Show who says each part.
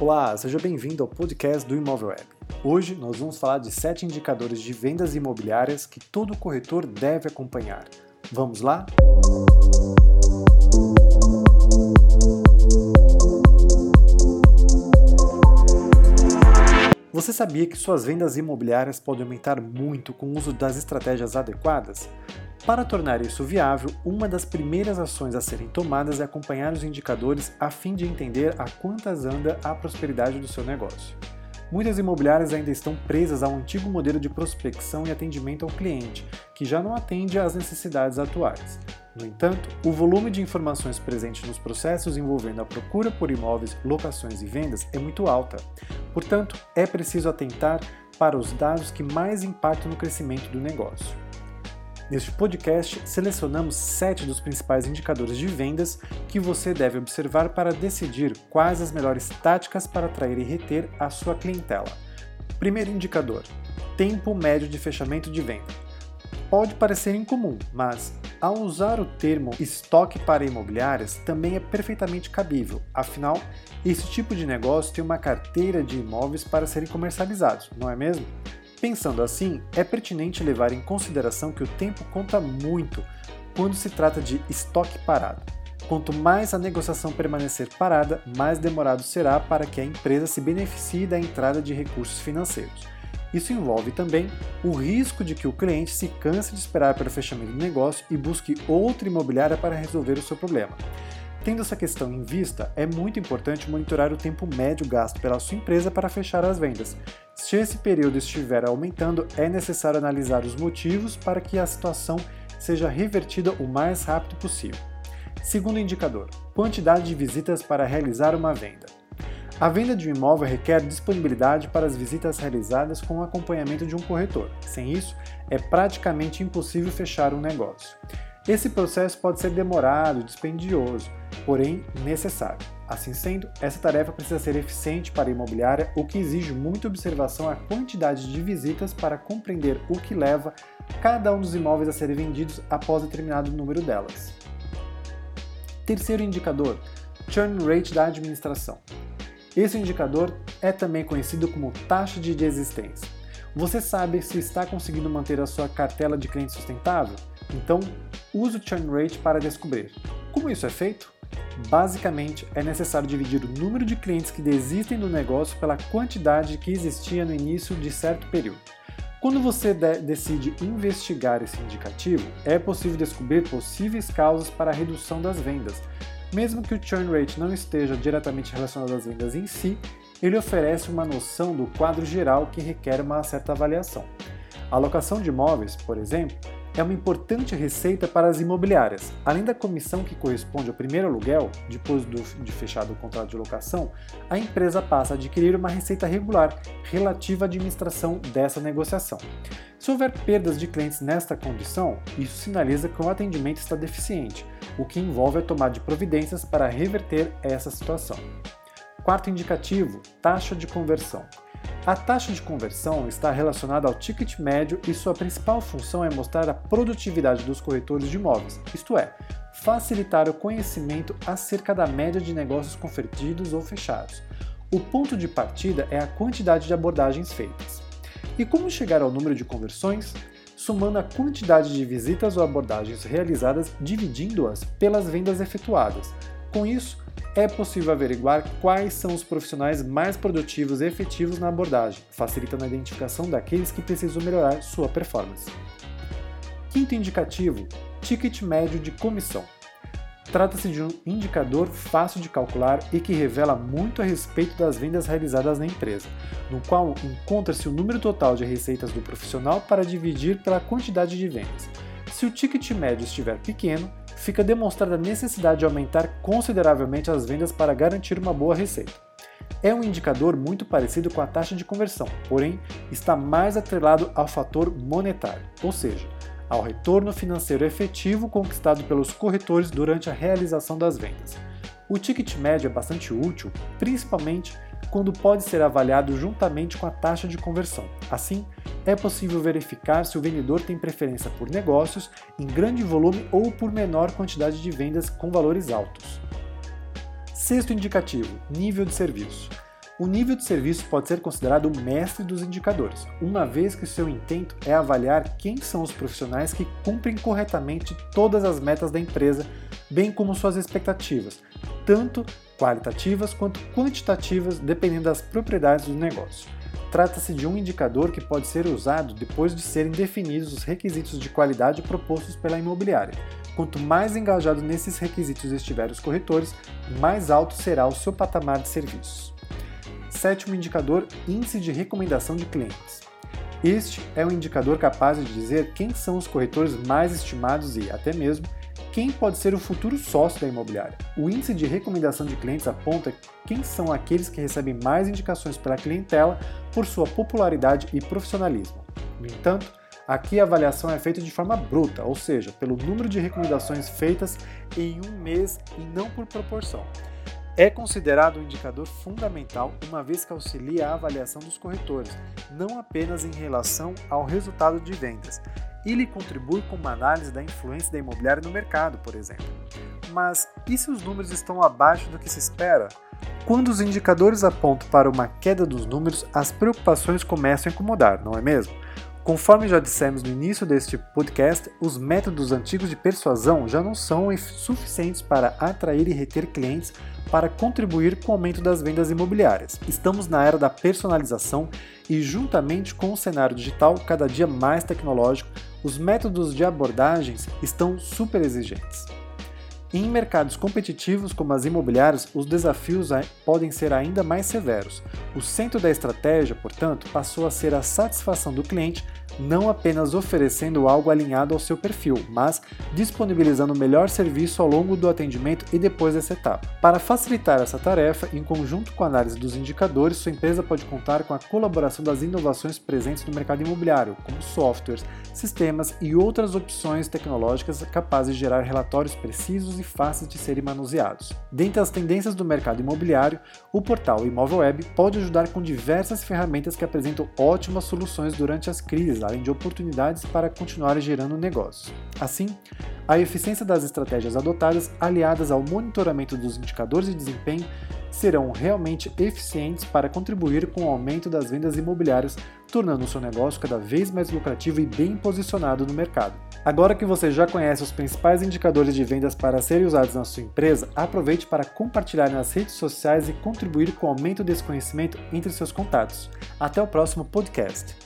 Speaker 1: Olá, seja bem-vindo ao podcast do Imóvel Web. Hoje nós vamos falar de sete indicadores de vendas imobiliárias que todo corretor deve acompanhar. Vamos lá? Você sabia que suas vendas imobiliárias podem aumentar muito com o uso das estratégias adequadas? Para tornar isso viável, uma das primeiras ações a serem tomadas é acompanhar os indicadores a fim de entender a quantas anda a prosperidade do seu negócio. Muitas imobiliárias ainda estão presas ao antigo modelo de prospecção e atendimento ao cliente, que já não atende às necessidades atuais. No entanto, o volume de informações presente nos processos envolvendo a procura por imóveis, locações e vendas é muito alta. Portanto, é preciso atentar para os dados que mais impactam no crescimento do negócio. Neste podcast, selecionamos sete dos principais indicadores de vendas que você deve observar para decidir quais as melhores táticas para atrair e reter a sua clientela. Primeiro indicador: tempo médio de fechamento de venda. Pode parecer incomum, mas ao usar o termo estoque para imobiliárias também é perfeitamente cabível, afinal, esse tipo de negócio tem uma carteira de imóveis para serem comercializados, não é mesmo? Pensando assim, é pertinente levar em consideração que o tempo conta muito quando se trata de estoque parado. Quanto mais a negociação permanecer parada, mais demorado será para que a empresa se beneficie da entrada de recursos financeiros. Isso envolve também o risco de que o cliente se canse de esperar pelo fechamento do negócio e busque outra imobiliária para resolver o seu problema. Tendo essa questão em vista, é muito importante monitorar o tempo médio gasto pela sua empresa para fechar as vendas. Se esse período estiver aumentando, é necessário analisar os motivos para que a situação seja revertida o mais rápido possível. Segundo indicador: quantidade de visitas para realizar uma venda. A venda de um imóvel requer disponibilidade para as visitas realizadas com o acompanhamento de um corretor. Sem isso, é praticamente impossível fechar um negócio. Esse processo pode ser demorado, dispendioso, porém necessário. Assim sendo, essa tarefa precisa ser eficiente para a imobiliária, o que exige muita observação à quantidade de visitas para compreender o que leva cada um dos imóveis a serem vendidos após determinado número delas. Terceiro indicador: churn rate da administração. Esse indicador é também conhecido como taxa de desistência. Você sabe se está conseguindo manter a sua cartela de clientes sustentável? Então, use o churn rate para descobrir. Como isso é feito? Basicamente, é necessário dividir o número de clientes que desistem do negócio pela quantidade que existia no início de certo período. Quando você de decide investigar esse indicativo, é possível descobrir possíveis causas para a redução das vendas. Mesmo que o churn rate não esteja diretamente relacionado às vendas em si, ele oferece uma noção do quadro geral que requer uma certa avaliação. A alocação de imóveis, por exemplo, é uma importante receita para as imobiliárias. Além da comissão que corresponde ao primeiro aluguel, depois do, de fechado o contrato de locação, a empresa passa a adquirir uma receita regular relativa à administração dessa negociação. Se houver perdas de clientes nesta condição, isso sinaliza que o atendimento está deficiente, o que envolve a tomada de providências para reverter essa situação. Quarto indicativo: taxa de conversão. A taxa de conversão está relacionada ao ticket médio e sua principal função é mostrar a produtividade dos corretores de imóveis, isto é, facilitar o conhecimento acerca da média de negócios convertidos ou fechados. O ponto de partida é a quantidade de abordagens feitas. E como chegar ao número de conversões? Somando a quantidade de visitas ou abordagens realizadas dividindo-as pelas vendas efetuadas. Com isso, é possível averiguar quais são os profissionais mais produtivos e efetivos na abordagem, facilitando a identificação daqueles que precisam melhorar sua performance. Quinto indicativo: ticket médio de comissão. Trata-se de um indicador fácil de calcular e que revela muito a respeito das vendas realizadas na empresa, no qual encontra-se o número total de receitas do profissional para dividir pela quantidade de vendas. Se o ticket médio estiver pequeno, fica demonstrada a necessidade de aumentar consideravelmente as vendas para garantir uma boa receita. É um indicador muito parecido com a taxa de conversão, porém está mais atrelado ao fator monetário, ou seja, ao retorno financeiro efetivo conquistado pelos corretores durante a realização das vendas. O ticket médio é bastante útil, principalmente quando pode ser avaliado juntamente com a taxa de conversão. Assim, é possível verificar se o vendedor tem preferência por negócios em grande volume ou por menor quantidade de vendas com valores altos. Sexto indicativo: nível de serviço. O nível de serviço pode ser considerado o mestre dos indicadores, uma vez que seu intento é avaliar quem são os profissionais que cumprem corretamente todas as metas da empresa, bem como suas expectativas, tanto qualitativas quanto quantitativas, dependendo das propriedades do negócio. Trata-se de um indicador que pode ser usado depois de serem definidos os requisitos de qualidade propostos pela imobiliária. Quanto mais engajado nesses requisitos estiverem os corretores, mais alto será o seu patamar de serviços. Sétimo indicador: Índice de recomendação de clientes. Este é um indicador capaz de dizer quem são os corretores mais estimados e, até mesmo, quem pode ser o futuro sócio da imobiliária. O índice de recomendação de clientes aponta quem são aqueles que recebem mais indicações pela clientela por sua popularidade e profissionalismo. No entanto, aqui a avaliação é feita de forma bruta, ou seja, pelo número de recomendações feitas em um mês e não por proporção é considerado um indicador fundamental uma vez que auxilia a avaliação dos corretores, não apenas em relação ao resultado de vendas. Ele contribui com uma análise da influência da imobiliária no mercado, por exemplo. Mas e se os números estão abaixo do que se espera? Quando os indicadores apontam para uma queda dos números, as preocupações começam a incomodar, não é mesmo? Conforme já dissemos no início deste podcast, os métodos antigos de persuasão já não são suficientes para atrair e reter clientes para contribuir com o aumento das vendas imobiliárias. Estamos na era da personalização e, juntamente com o cenário digital cada dia mais tecnológico, os métodos de abordagens estão super exigentes. Em mercados competitivos como as imobiliárias, os desafios podem ser ainda mais severos. O centro da estratégia, portanto, passou a ser a satisfação do cliente não apenas oferecendo algo alinhado ao seu perfil, mas disponibilizando o melhor serviço ao longo do atendimento e depois dessa etapa. Para facilitar essa tarefa, em conjunto com a análise dos indicadores, sua empresa pode contar com a colaboração das inovações presentes no mercado imobiliário, como softwares, sistemas e outras opções tecnológicas capazes de gerar relatórios precisos e fáceis de serem manuseados. Dentre as tendências do mercado imobiliário, o portal Imóvel Web pode ajudar com diversas ferramentas que apresentam ótimas soluções durante as crises além de oportunidades para continuar gerando negócios. Assim, a eficiência das estratégias adotadas, aliadas ao monitoramento dos indicadores de desempenho, serão realmente eficientes para contribuir com o aumento das vendas imobiliárias, tornando o seu negócio cada vez mais lucrativo e bem posicionado no mercado. Agora que você já conhece os principais indicadores de vendas para serem usados na sua empresa, aproveite para compartilhar nas redes sociais e contribuir com o aumento desse conhecimento entre seus contatos. Até o próximo podcast.